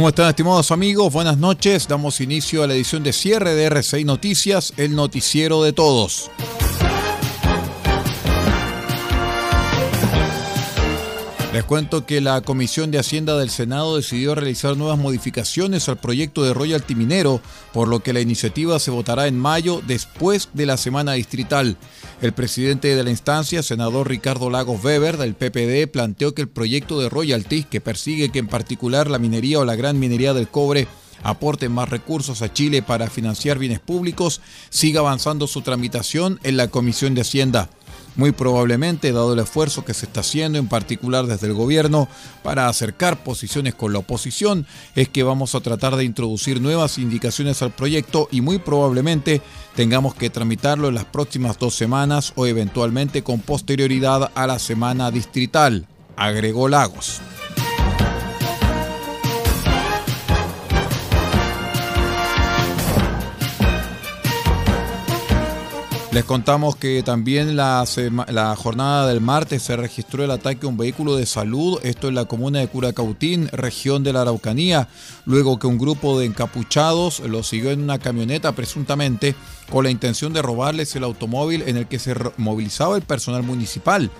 ¿Cómo están estimados amigos? Buenas noches. Damos inicio a la edición de cierre de RCI Noticias, el noticiero de todos. Les cuento que la Comisión de Hacienda del Senado decidió realizar nuevas modificaciones al proyecto de royalty minero, por lo que la iniciativa se votará en mayo después de la semana distrital. El presidente de la instancia, senador Ricardo Lagos Weber, del PPD, planteó que el proyecto de royalty, que persigue que en particular la minería o la gran minería del cobre aporte más recursos a Chile para financiar bienes públicos, siga avanzando su tramitación en la Comisión de Hacienda. Muy probablemente, dado el esfuerzo que se está haciendo, en particular desde el gobierno, para acercar posiciones con la oposición, es que vamos a tratar de introducir nuevas indicaciones al proyecto y muy probablemente tengamos que tramitarlo en las próximas dos semanas o eventualmente con posterioridad a la semana distrital, agregó Lagos. Les contamos que también la, jornada del martes se registró el ataque a un vehículo de salud, esto en la comuna de Curacautín, región de la Araucanía, luego que un grupo de encapuchados lo siguió en una camioneta presuntamente con la intención de robarles el automóvil en el que se movilizaba el personal municipal.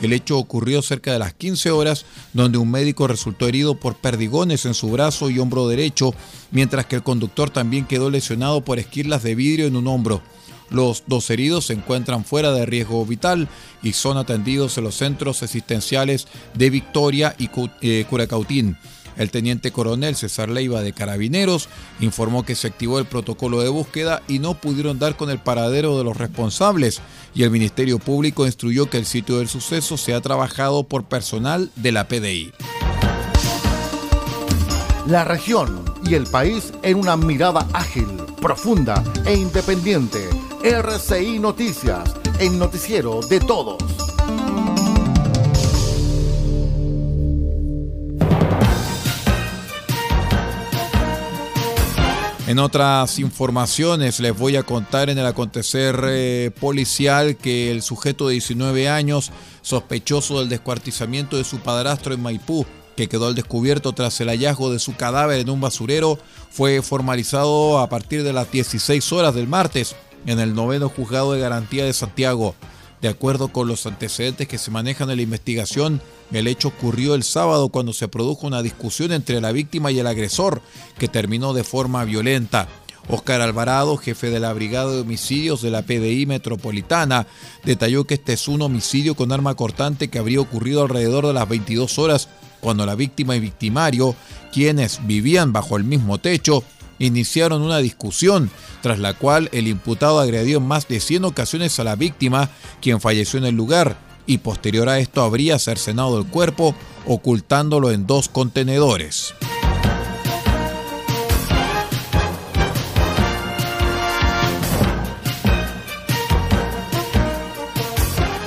El hecho ocurrió cerca de las 15 horas, donde un médico resultó herido por perdigones en su brazo y hombro derecho, mientras que el conductor también quedó lesionado por esquirlas de vidrio en un hombro. Los dos heridos se encuentran fuera de riesgo vital y son atendidos en los centros asistenciales de Victoria y eh, Curacautín. El teniente coronel César Leiva de Carabineros informó que se activó el protocolo de búsqueda y no pudieron dar con el paradero de los responsables y el Ministerio Público instruyó que el sitio del suceso sea trabajado por personal de la PDI. La región y el país en una mirada ágil, profunda e independiente RCI Noticias, el noticiero de todos. En otras informaciones les voy a contar en el acontecer eh, policial que el sujeto de 19 años, sospechoso del descuartizamiento de su padrastro en Maipú, que quedó al descubierto tras el hallazgo de su cadáver en un basurero, fue formalizado a partir de las 16 horas del martes en el noveno juzgado de garantía de Santiago. De acuerdo con los antecedentes que se manejan en la investigación, el hecho ocurrió el sábado cuando se produjo una discusión entre la víctima y el agresor, que terminó de forma violenta. Oscar Alvarado, jefe de la Brigada de Homicidios de la PDI Metropolitana, detalló que este es un homicidio con arma cortante que habría ocurrido alrededor de las 22 horas, cuando la víctima y victimario, quienes vivían bajo el mismo techo, iniciaron una discusión, tras la cual el imputado agredió en más de 100 ocasiones a la víctima, quien falleció en el lugar, y posterior a esto habría cercenado el cuerpo, ocultándolo en dos contenedores.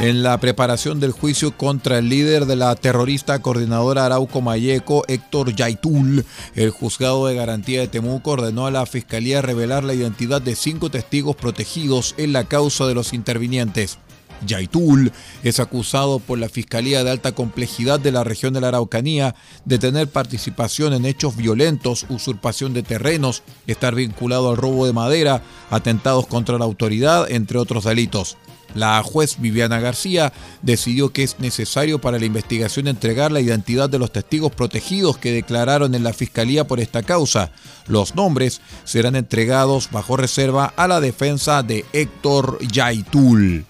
En la preparación del juicio contra el líder de la terrorista coordinadora Arauco Mayeco, Héctor Yaitul. El juzgado de garantía de Temuco ordenó a la Fiscalía revelar la identidad de cinco testigos protegidos en la causa de los intervinientes. Yaitul es acusado por la Fiscalía de Alta Complejidad de la región de la Araucanía de tener participación en hechos violentos, usurpación de terrenos, estar vinculado al robo de madera, atentados contra la autoridad, entre otros delitos. La juez Viviana García decidió que es necesario para la investigación entregar la identidad de los testigos protegidos que declararon en la Fiscalía por esta causa. Los nombres serán entregados bajo reserva a la defensa de Héctor Yaitul.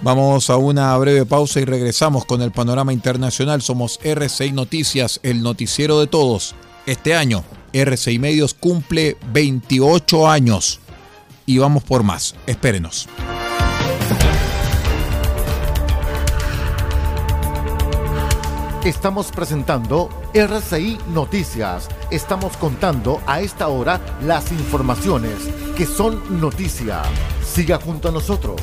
Vamos a una breve pausa y regresamos con el panorama internacional. Somos R6 Noticias, el noticiero de todos. Este año RCI Medios cumple 28 años y vamos por más. Espérenos. Estamos presentando RCI Noticias. Estamos contando a esta hora las informaciones que son noticia. Siga junto a nosotros.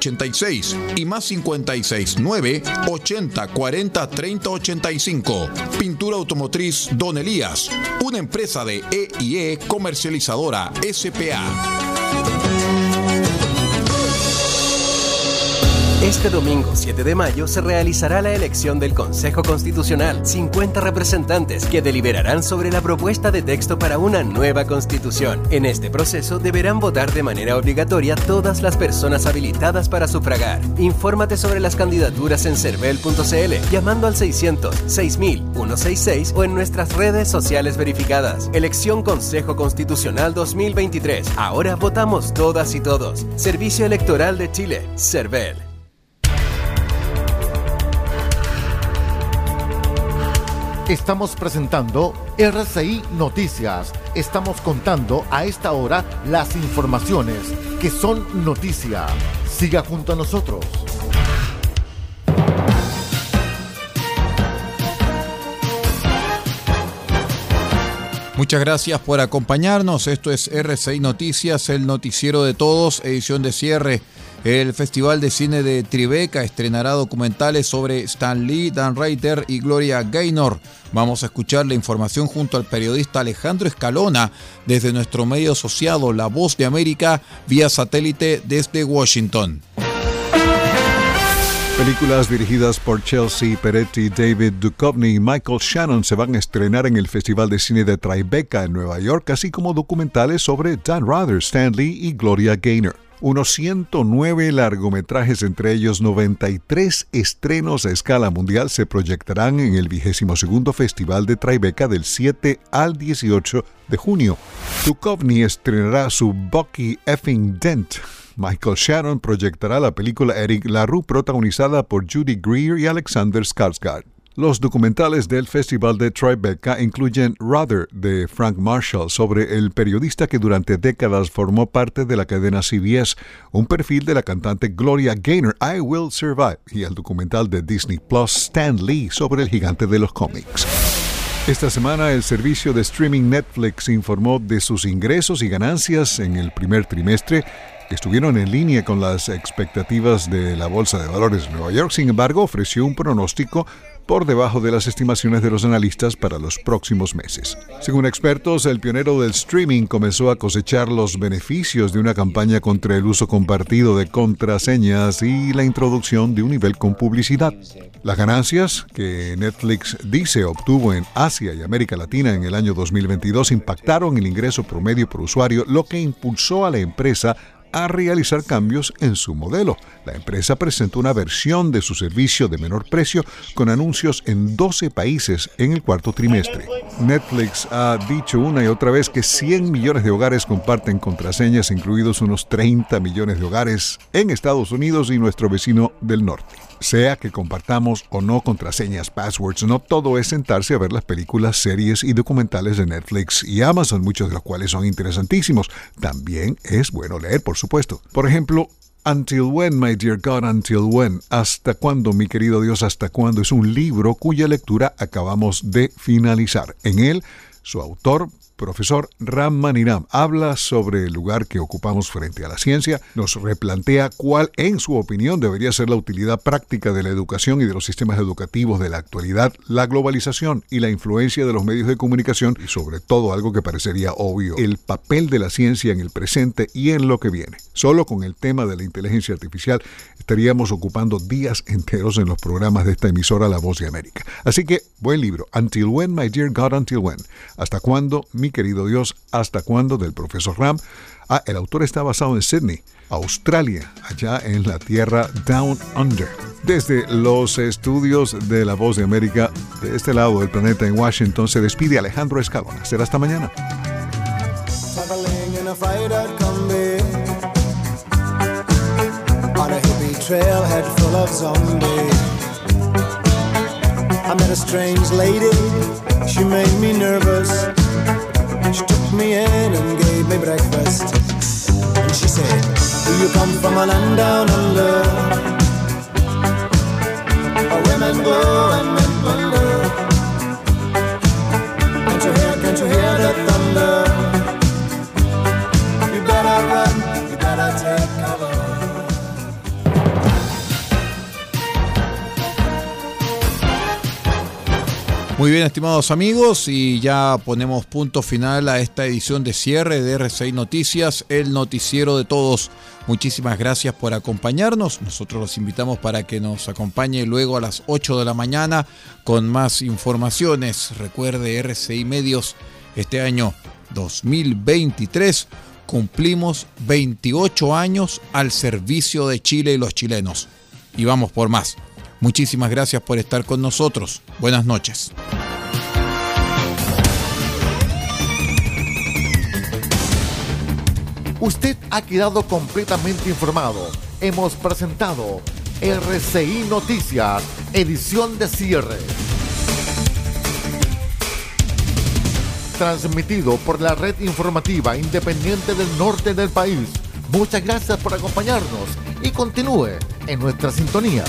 86 y más 56 9 80 40 30 85. Pintura automotriz Don Elías, una empresa de EIE comercializadora SPA. Este domingo 7 de mayo se realizará la elección del Consejo Constitucional, 50 representantes que deliberarán sobre la propuesta de texto para una nueva constitución. En este proceso deberán votar de manera obligatoria todas las personas habilitadas para sufragar. Infórmate sobre las candidaturas en cervel.cl llamando al 600 6000 166 o en nuestras redes sociales verificadas. Elección Consejo Constitucional 2023. Ahora votamos todas y todos. Servicio Electoral de Chile, CERVEL. Estamos presentando RCI Noticias. Estamos contando a esta hora las informaciones que son noticia. Siga junto a nosotros. Muchas gracias por acompañarnos. Esto es RCI Noticias, el noticiero de todos, edición de cierre. El Festival de Cine de Tribeca estrenará documentales sobre Stan Lee, Dan Reiter y Gloria Gaynor. Vamos a escuchar la información junto al periodista Alejandro Escalona desde nuestro medio asociado La Voz de América vía satélite desde Washington. Películas dirigidas por Chelsea Peretti, David Duchovny y Michael Shannon se van a estrenar en el Festival de Cine de Tribeca en Nueva York, así como documentales sobre Dan Rather, Stan Lee y Gloria Gaynor unos 109 largometrajes, entre ellos 93 estrenos a escala mundial, se proyectarán en el 22 Festival de Tribeca del 7 al 18 de junio. Duchovny estrenará su Bucky Effing Dent. Michael Shannon proyectará la película Eric LaRue protagonizada por Judy Greer y Alexander Skarsgård. Los documentales del Festival de Tribeca incluyen Rather de Frank Marshall sobre el periodista que durante décadas formó parte de la cadena CBS, un perfil de la cantante Gloria Gaynor, I Will Survive, y el documental de Disney Plus Stan Lee sobre el gigante de los cómics. Esta semana el servicio de streaming Netflix informó de sus ingresos y ganancias en el primer trimestre que estuvieron en línea con las expectativas de la Bolsa de Valores de Nueva York. Sin embargo, ofreció un pronóstico por debajo de las estimaciones de los analistas para los próximos meses. Según expertos, el pionero del streaming comenzó a cosechar los beneficios de una campaña contra el uso compartido de contraseñas y la introducción de un nivel con publicidad. Las ganancias que Netflix dice obtuvo en Asia y América Latina en el año 2022 impactaron el ingreso promedio por usuario, lo que impulsó a la empresa a realizar cambios en su modelo. La empresa presentó una versión de su servicio de menor precio con anuncios en 12 países en el cuarto trimestre. Netflix ha dicho una y otra vez que 100 millones de hogares comparten contraseñas, incluidos unos 30 millones de hogares en Estados Unidos y nuestro vecino del norte. Sea que compartamos o no contraseñas, passwords, no todo es sentarse a ver las películas, series y documentales de Netflix y Amazon, muchos de los cuales son interesantísimos. También es bueno leer, por supuesto. Por ejemplo, Until When, My Dear God, Until When. ¿Hasta cuándo, mi querido Dios, hasta cuándo? Es un libro cuya lectura acabamos de finalizar. En él, su autor, profesor Ram Maniram habla sobre el lugar que ocupamos frente a la ciencia, nos replantea cuál, en su opinión, debería ser la utilidad práctica de la educación y de los sistemas educativos de la actualidad, la globalización y la influencia de los medios de comunicación y sobre todo algo que parecería obvio, el papel de la ciencia en el presente y en lo que viene. Solo con el tema de la inteligencia artificial estaríamos ocupando días enteros en los programas de esta emisora La Voz de América. Así que, buen libro, Until When, My Dear God, Until When. ¿Hasta cuándo, mi querido Dios, hasta cuándo? del profesor Ram. Ah, el autor está basado en Sydney, Australia, allá en la tierra Down Under. Desde los estudios de La Voz de América, de este lado del planeta en Washington, se despide Alejandro Escalona. Será hasta mañana. I met a strange lady, she made me nervous. She took me in and gave me breakfast. And she said, Do you come from a land down under? Where women go and men wonder. Can't you hear, can't you hear the thunder? You better run, you better take Muy bien, estimados amigos, y ya ponemos punto final a esta edición de cierre de R6 Noticias, el noticiero de todos. Muchísimas gracias por acompañarnos. Nosotros los invitamos para que nos acompañe luego a las 8 de la mañana con más informaciones. Recuerde RCI Medios, este año 2023 cumplimos 28 años al servicio de Chile y los chilenos. Y vamos por más. Muchísimas gracias por estar con nosotros. Buenas noches. Usted ha quedado completamente informado. Hemos presentado RCI Noticias, edición de cierre. Transmitido por la red informativa independiente del norte del país. Muchas gracias por acompañarnos y continúe en nuestra sintonía.